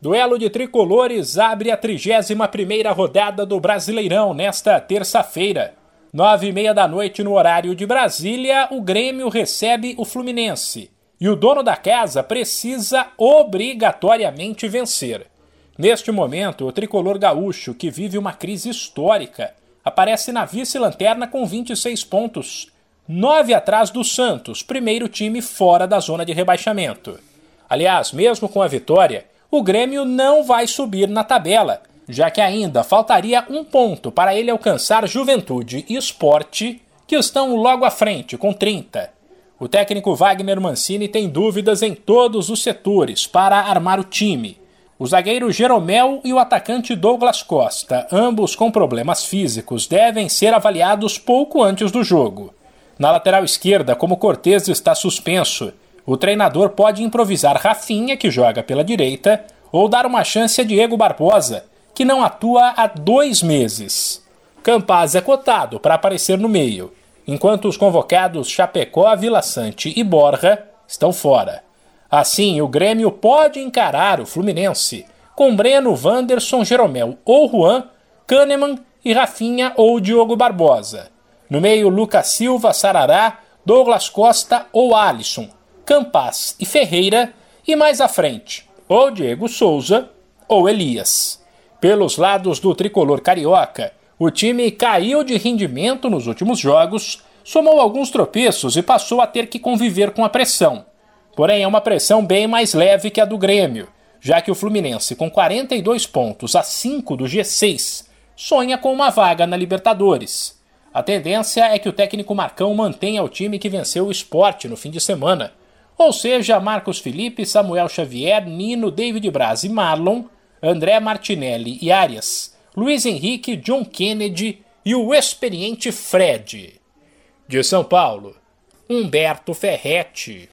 Duelo de tricolores abre a 31ª rodada do Brasileirão nesta terça-feira. Nove e meia da noite no horário de Brasília, o Grêmio recebe o Fluminense. E o dono da casa precisa obrigatoriamente vencer. Neste momento, o tricolor gaúcho, que vive uma crise histórica, aparece na vice-lanterna com 26 pontos, nove atrás do Santos, primeiro time fora da zona de rebaixamento. Aliás, mesmo com a vitória, o Grêmio não vai subir na tabela, já que ainda faltaria um ponto para ele alcançar Juventude e Esporte, que estão logo à frente, com 30. O técnico Wagner Mancini tem dúvidas em todos os setores para armar o time. O zagueiro Jeromel e o atacante Douglas Costa, ambos com problemas físicos, devem ser avaliados pouco antes do jogo. Na lateral esquerda, como Cortez está suspenso, o treinador pode improvisar Rafinha, que joga pela direita, ou dar uma chance a Diego Barbosa, que não atua há dois meses. Campaz é cotado para aparecer no meio, enquanto os convocados Chapecó, Vila Sante e Borja estão fora. Assim, o Grêmio pode encarar o Fluminense com Breno, Wanderson, Jeromel ou Juan, Kahneman e Rafinha ou Diogo Barbosa. No meio, Lucas Silva, Sarará, Douglas Costa ou Alisson, Campas e Ferreira, e mais à frente, ou Diego Souza ou Elias. Pelos lados do tricolor carioca, o time caiu de rendimento nos últimos jogos, somou alguns tropeços e passou a ter que conviver com a pressão. Porém, é uma pressão bem mais leve que a do Grêmio, já que o Fluminense, com 42 pontos a 5 do G6, sonha com uma vaga na Libertadores. A tendência é que o técnico Marcão mantenha o time que venceu o esporte no fim de semana, ou seja, Marcos Felipe, Samuel Xavier, Nino, David Braz e Marlon, André Martinelli e Arias, Luiz Henrique, John Kennedy e o experiente Fred. De São Paulo, Humberto Ferretti.